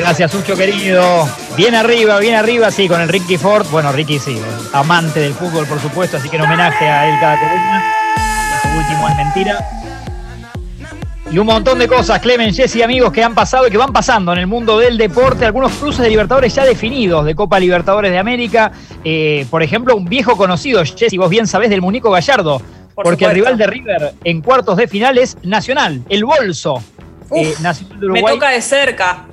Gracias, Sucho querido. Bien arriba, bien arriba, sí, con el Ricky Ford. Bueno, Ricky sí, amante del fútbol, por supuesto, así que en homenaje a él cada columna. Su último es mentira. Y un montón de cosas, Clemen, Jesse, amigos, que han pasado y que van pasando en el mundo del deporte. Algunos cruces de Libertadores ya definidos de Copa Libertadores de América. Eh, por ejemplo, un viejo conocido, Jesse, vos bien sabés, del Munico Gallardo. porque el rival de River en cuartos de final es Nacional, el Bolso. Eh, me toca de cerca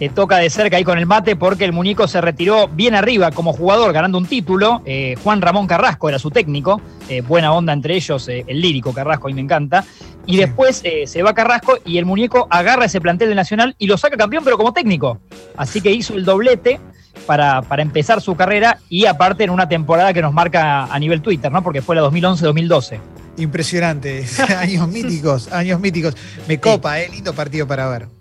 te toca de cerca ahí con el mate porque el Muñico se retiró bien arriba como jugador, ganando un título. Eh, Juan Ramón Carrasco era su técnico, eh, buena onda entre ellos, eh, el lírico Carrasco, y me encanta. Y después se va Carrasco y el Muñeco agarra ese plantel de Nacional y lo saca campeón, pero como técnico. Así que hizo el doblete para, para empezar su carrera y aparte en una temporada que nos marca a nivel Twitter, ¿no? Porque fue la 2011-2012. Impresionante, años míticos, años míticos. Me copa, eh, lindo partido para ver.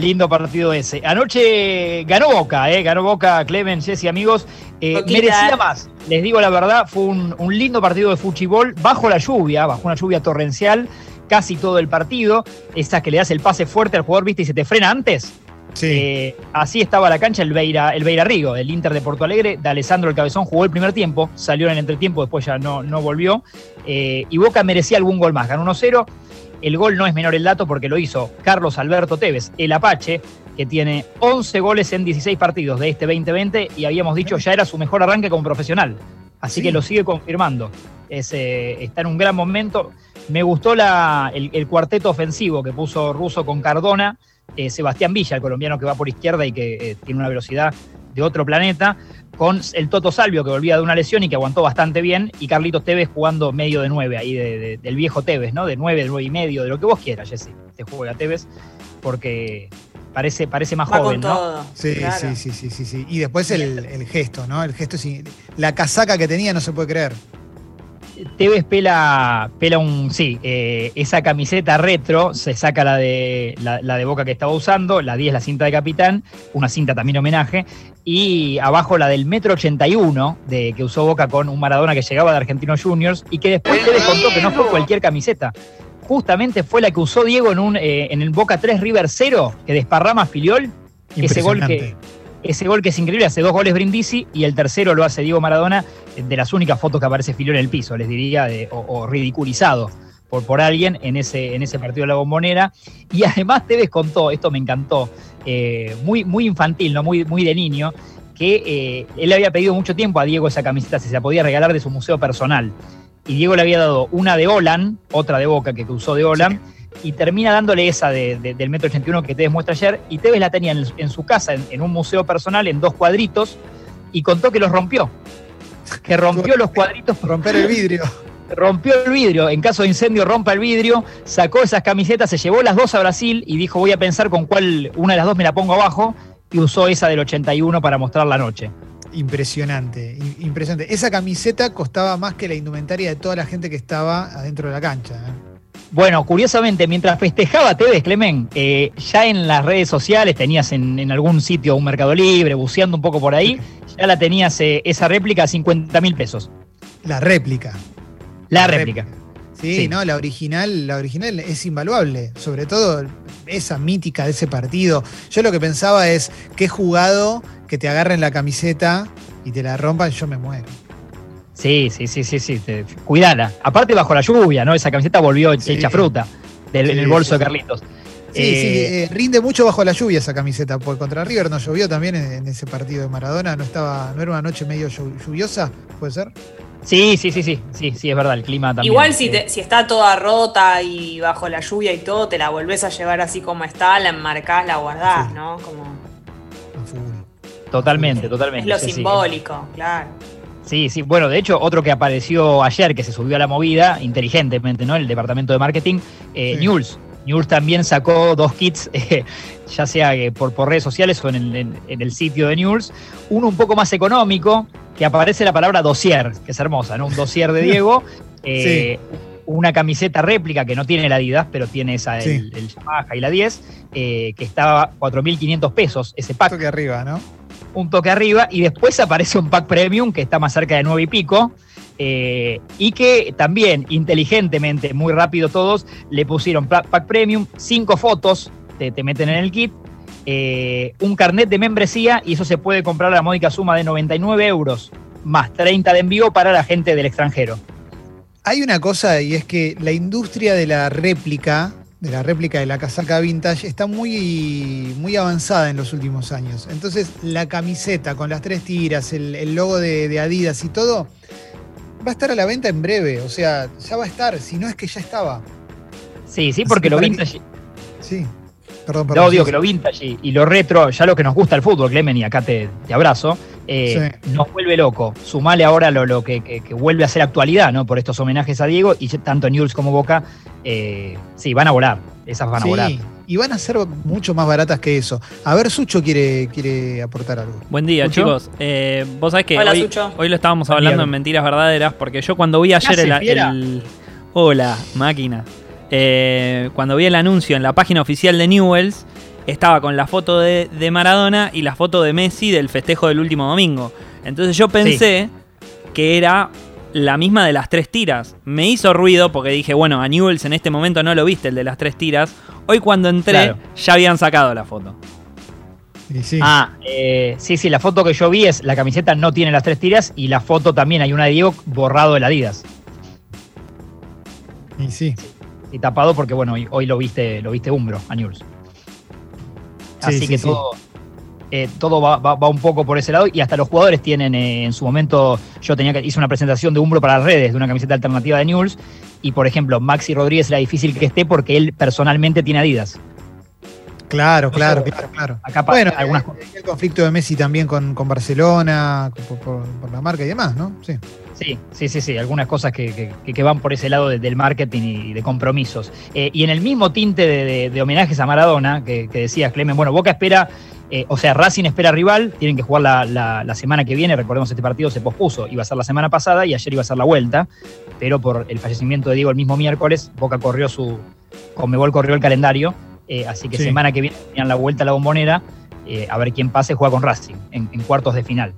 Lindo partido ese. Anoche ganó Boca, ¿eh? ganó Boca, Clemens, Jesse, amigos. Eh, merecía más, les digo la verdad, fue un, lindo partido de fútbol bajo la lluvia, bajo una lluvia torrencial, casi todo el partido. Esa que le das el pase fuerte al jugador, viste, y se te frena antes. Sí. Eh, así estaba la cancha el Beira, el Beira Rigo, el Inter de Porto Alegre. De Alessandro el Cabezón jugó el primer tiempo, salió en el entretiempo, después ya no, no volvió. Eh, y Boca merecía algún gol más, ganó 1-0. El gol no es menor el dato porque lo hizo Carlos Alberto Tevez, el Apache, que tiene 11 goles en 16 partidos de este 2020 y habíamos dicho ya era su mejor arranque como profesional. Así que lo sigue confirmando. Eh, está en un gran momento. Me gustó el, cuarteto ofensivo que puso Russo con Cardona, eh, Sebastián Villa, el colombiano que va por izquierda y que eh, tiene una velocidad de otro planeta con el Toto Salvio que volvía de una lesión y que aguantó bastante bien, y Carlitos Tevez jugando medio de nueve ahí del viejo Tevez, ¿no? De nueve, de nueve y medio, de lo que vos quieras, Jesse, te juega Tevez, porque parece, parece más joven, ¿no? Sí, sí, sí, sí, sí, sí. Y después el, el gesto, ¿no? El gesto, la casaca que tenía no se puede creer. Tevez pela, pela un, sí, eh, esa camiseta retro, se saca la de, la, de Boca que estaba usando, la 10 la cinta de capitán, una cinta también homenaje, y abajo la del metro 81 de, que usó Boca con un Maradona que llegaba de Argentinos Juniors y que después Tevez contó que no fue cualquier camiseta. Justamente fue la que usó Diego en, un, eh, en el Boca 3 River 0, que desparrama Filiol, ese gol que ese gol que es increíble, hace dos goles Brindisi y el tercero lo hace Diego Maradona, de las únicas fotos que aparece Filón en el piso, les diría, o, ridiculizado por, por alguien en ese, en ese partido de la bombonera. Y además te contó, esto me encantó, eh, muy, muy infantil, ¿no? muy, muy de niño, que eh, él había pedido mucho tiempo a Diego esa camiseta, si se la podía regalar de su museo personal. Y Diego le había dado una de Olan, otra de Boca que usó de Olan y termina dándole esa del metro 81 que te muestra ayer, y Tevez la tenía en, su casa, en, un museo personal, en dos cuadritos, y contó que los rompió. Que rompió los cuadritos. Romper el vidrio. Rompió el vidrio, en caso de incendio rompa el vidrio, sacó esas camisetas, se llevó las dos a Brasil y dijo voy a pensar con cuál, una de las dos me la pongo abajo, y usó esa del 81 para mostrar la noche. Impresionante, impresionante. Esa camiseta costaba más que la indumentaria de toda la gente que estaba adentro de la cancha. ¿eh? Bueno, curiosamente, mientras festejaba Tevez, Clemen, eh, ya en las redes sociales tenías en, algún sitio un Mercado Libre, buceando un poco por ahí, ya la tenías eh, esa réplica a 50 mil pesos. La réplica. La, réplica. Sí, no, la original, la original es invaluable, sobre todo esa mítica de ese partido. Yo lo que pensaba es, qué jugado que te agarren la camiseta y te la rompan, yo me muero. Sí, sí, sí, sí, sí. Cuidala. Aparte bajo la lluvia, ¿no? Esa camiseta volvió hecha fruta del, en el bolso de Carlitos. Sí, sí, eh, eh, rinde mucho bajo la lluvia esa camiseta, porque contra River no llovió también en, ese partido de Maradona, no estaba, no era una noche medio lluviosa, ¿puede ser? Sí, sí, sí, sí, sí, sí, es verdad, el clima también. Igual si, si está toda rota y bajo la lluvia y todo, te la volvés a llevar así como está, la enmarcás, la guardás, ¿no? Como... Totalmente, totalmente. Es lo simbólico, claro. Sí, sí, bueno, de hecho, otro que apareció ayer, que se subió a la movida, inteligentemente, ¿no? El departamento de marketing, eh, News. News también sacó dos kits, eh, ya sea por, por, redes sociales o en el, sitio de News. Uno un poco más económico, que aparece la palabra dossier, que es hermosa, ¿no? Un dossier de Diego. Eh, una camiseta réplica que no tiene la Adidas, pero tiene esa, el, Yamaha y la 10, que estaba 4.500 pesos ese pack. que arriba, ¿no? Un toque arriba y después aparece un pack premium que está más cerca de 9 y pico. Eh, y que también inteligentemente, muy rápido todos, le pusieron pack premium, cinco fotos, te, te meten en el kit, eh, un carnet de membresía y eso se puede comprar a la módica suma de 99 euros más 30 de envío para la gente del extranjero. Hay una cosa y es que la industria de la réplica, de la réplica de la casaca vintage, está muy, muy avanzada en los últimos años. Entonces, la camiseta con las tres tiras, el, logo de, Adidas y todo, va a estar a la venta en breve. O sea, ya va a estar, si no es que ya estaba. Sí, sí, porque lo vintage. Sí. Perdón, perdón. No, digo que lo vintage y, lo retro, ya lo que nos gusta el fútbol, Clemen, y acá te, te abrazo, eh, nos vuelve loco. Sumale ahora lo, que, vuelve a ser actualidad, ¿no? Por estos homenajes a Diego y tanto Newell's como Boca, eh, sí, van a volar. Esas van a volar. Y van a ser mucho más baratas que eso. A ver, Sucho quiere, quiere aportar algo. Buen día, chicos. Eh, vos sabés que hoy, lo estábamos hablando en Mentiras Verdaderas, porque yo cuando vi ayer el, Hola, máquina. cuando vi el anuncio en la página oficial de Newells, estaba con la foto de, Maradona y la foto de Messi del festejo del último domingo. Entonces yo pensé que era la misma de las tres tiras. Me hizo ruido porque dije, bueno, a Newells en este momento no lo viste, el de las tres tiras. Hoy cuando entré ya habían sacado la foto. Sí. Ah, eh, sí, sí, la foto que yo vi es la camiseta no tiene las tres tiras y la foto también hay una de Diego borrado de la Adidas. Y sí. Y tapado porque, bueno, hoy, lo viste, lo viste Umbro a Newells. Así que todo, eh, todo va, un poco por ese lado y hasta los jugadores tienen eh, en su momento, yo tenía que hice una presentación de Umbro para las redes de una camiseta alternativa de News y por ejemplo Maxi Rodríguez era difícil que esté porque él personalmente tiene Adidas. Claro, claro, claro, claro. Acá bueno, algunas el conflicto de Messi también con, Barcelona, por, la marca y demás, ¿no? Sí. Sí, sí, sí, sí, algunas cosas que, van por ese lado del marketing y de compromisos. Eh, y en el mismo tinte de, homenajes a Maradona, que, decías, Clemen, bueno, Boca espera, eh, o sea, Racing espera rival, tienen que jugar la, semana que viene, recordemos este partido se pospuso, iba a ser la semana pasada y ayer iba a ser la vuelta, pero por el fallecimiento de Diego el mismo miércoles, Boca corrió su, Conmebol corrió el calendario, eh, así que semana que viene tenían la vuelta a la bombonera, a ver quién pase, juega con Racing en cuartos de final.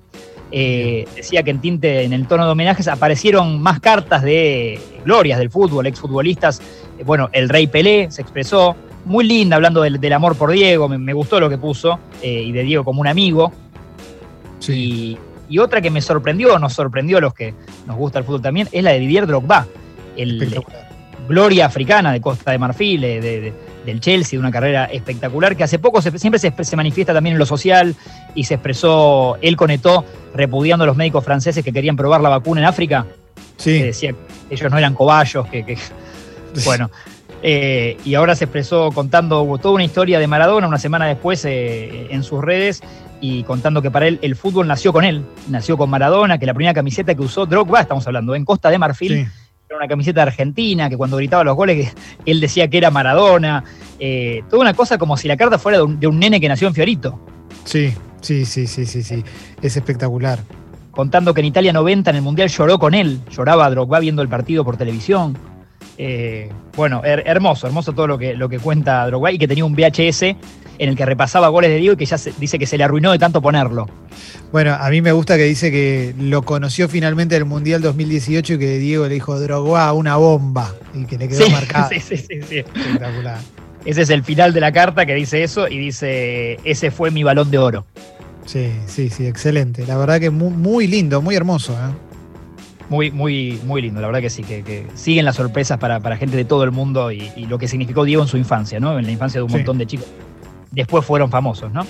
Eh, decía que en tinte, en el tono de homenajes, aparecieron más cartas de glorias del fútbol, exfutbolistas. Eh, bueno, el Rey Pelé se expresó, muy linda, hablando del, amor por Diego, me, gustó lo que puso, eh, y de Diego como un amigo. Y, otra que me sorprendió, nos sorprendió a los que nos gusta el fútbol también, es la de Didier Drogba, el, gloria africana de Costa de Marfil, de del Chelsea, de una carrera espectacular, que hace poco siempre se, manifiesta también en lo social y se expresó, él conectó repudiando a los médicos franceses que querían probar la vacuna en África. Sí. Que decía que ellos no eran cobayos, que, bueno. Eh, y ahora se expresó contando toda una historia de Maradona una semana después eh, en sus redes y contando que para él el fútbol nació con él, nació con Maradona, que la primera camiseta que usó Drogba, estamos hablando, en Costa de Marfil, una camiseta argentina, que cuando gritaba los goles él decía que era Maradona. Eh, toda una cosa como si la carta fuera de un, nene que nació en Fiorito. Sí, sí, sí, sí, sí, sí. Es espectacular. Contando que en Italia 90 en el Mundial lloró con él, lloraba Drogba viendo el partido por televisión. Eh, bueno, hermoso, hermoso todo lo que, lo que cuenta Drogba y que tenía un VHS en el que repasaba goles de Diego y que ya dice que se le arruinó de tanto ponerlo. Bueno, a mí me gusta que dice que lo conoció finalmente en el Mundial 2018 y que Diego le dijo Drogba una bomba y que le quedó marcado. Sí, sí, sí, sí. Espectacular. Ese es el final de la carta que dice eso y dice, ese fue mi balón de oro. Sí, sí, sí, excelente. La verdad que muy, lindo, muy hermoso. ¿eh? Muy, muy, muy lindo, la verdad que sí, que, siguen las sorpresas para, gente de todo el mundo y, lo que significó Diego en su infancia, ¿no? En la infancia de un montón de chicos. Después fueron famosos, ¿no?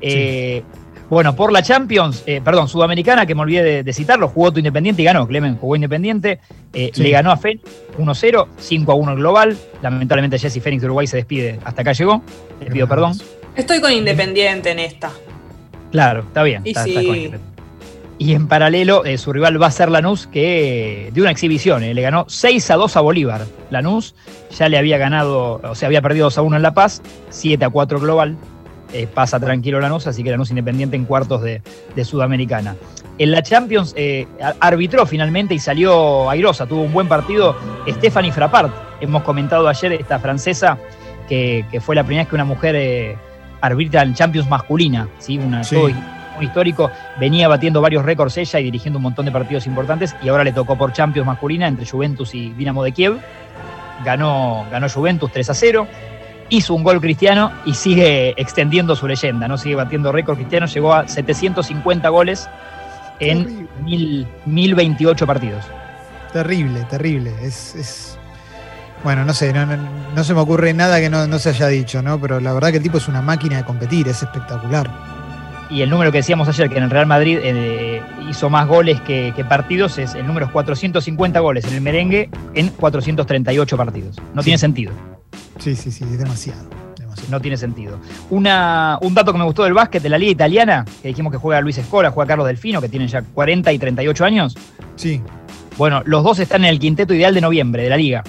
Eh, bueno, por la Champions, eh, perdón, Sudamericana, que me olvidé de, citarlo, jugó tu Independiente y ganó. Clemen jugó Independiente, eh, le ganó a Fénix 1-0, 5-1 el global. Lamentablemente Jesse Fénix de Uruguay se despide. Hasta acá llegó. Le pido perdón. Estoy con Independiente en esta. Claro, está bien. Y, y en paralelo, eh, su rival va a ser Lanús, que de una exhibición, le ganó 6 a 2 a Bolívar. Lanús ya le había ganado, o sea, había perdido 2 a 1 en La Paz, 7 a 4 global. Eh, pasa tranquilo Lanús, así que Lanús Independiente en cuartos de, Sudamericana. En la Champions eh, arbitró finalmente y salió airosa, tuvo un buen partido Stephanie Frappart. Hemos comentado ayer esta francesa que, fue la primera vez que una mujer eh, arbitra en Champions masculina, ¿sí? Una, muy histórico. Venía batiendo varios récords ella y dirigiendo un montón de partidos importantes y ahora le tocó por Champions masculina entre Juventus y Dinamo de Kiev. Ganó, ganó Juventus 3 a 0. hizo un gol cristiano y sigue extendiendo su leyenda, ¿no? Sigue batiendo récord cristiano, llegó a 750 goles en mil, 1028 partidos. Terrible, terrible. Es, bueno, no sé, no, se me ocurre nada que no, se haya dicho, ¿no? Pero la verdad que el tipo es una máquina de competir, es espectacular. Y el número que decíamos ayer, que en el Real Madrid eh, hizo más goles que, partidos, es el número es 450 goles en el merengue en 438 partidos. No tiene sentido. Sí, sí, sí, es demasiado. No tiene sentido. Una, un dato que me gustó del básquet de la liga italiana, que dijimos que juega Luis Escola, juega Carlos Delfino, que tienen ya 40 y 38 años. Sí. Bueno, los dos están en el quinteto ideal de noviembre de la liga.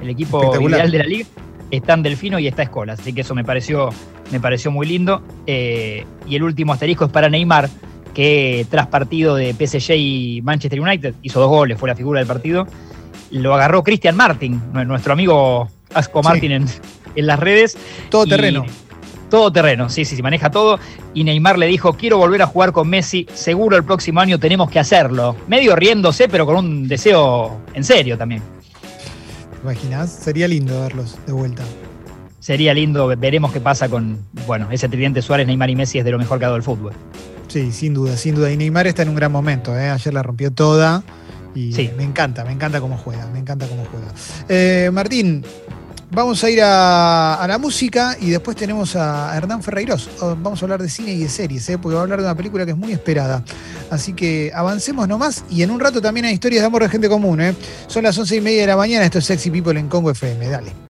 El equipo ideal de la liga están Delfino y está Escola, así que eso me pareció, me pareció muy lindo. Eh, y el último asterisco es para Neymar, que tras partido de PSG y Manchester United hizo dos goles, fue la figura del partido. Lo agarró Christian Martin, nuestro amigo Asco Martin en, las redes. Todo terreno. Todo terreno, sí, sí, sí, maneja todo. Y Neymar le dijo, quiero volver a jugar con Messi, seguro el próximo año tenemos que hacerlo. Medio riéndose, pero con un deseo en serio también. ¿Te imaginas? Sería lindo verlos de vuelta. Sería lindo, veremos qué pasa con, bueno, ese tridente Suárez, Neymar y Messi es de lo mejor que ha dado el fútbol. Sí, sin duda, sin duda. Y Neymar está en un gran momento, ¿eh? ayer la rompió toda. Y sí. me encanta, me encanta cómo juega, me encanta cómo juega. Eh, Martín, vamos a ir a, la música y después tenemos a Hernán Ferreiros. Oh, vamos a hablar de cine y de series, ¿eh? porque va a hablar de una película que es muy esperada. Así que avancemos nomás y en un rato también hay historias de amor de gente común. ¿eh? Son las once y media de la mañana, esto es Sexy People en Congo FM. Dale.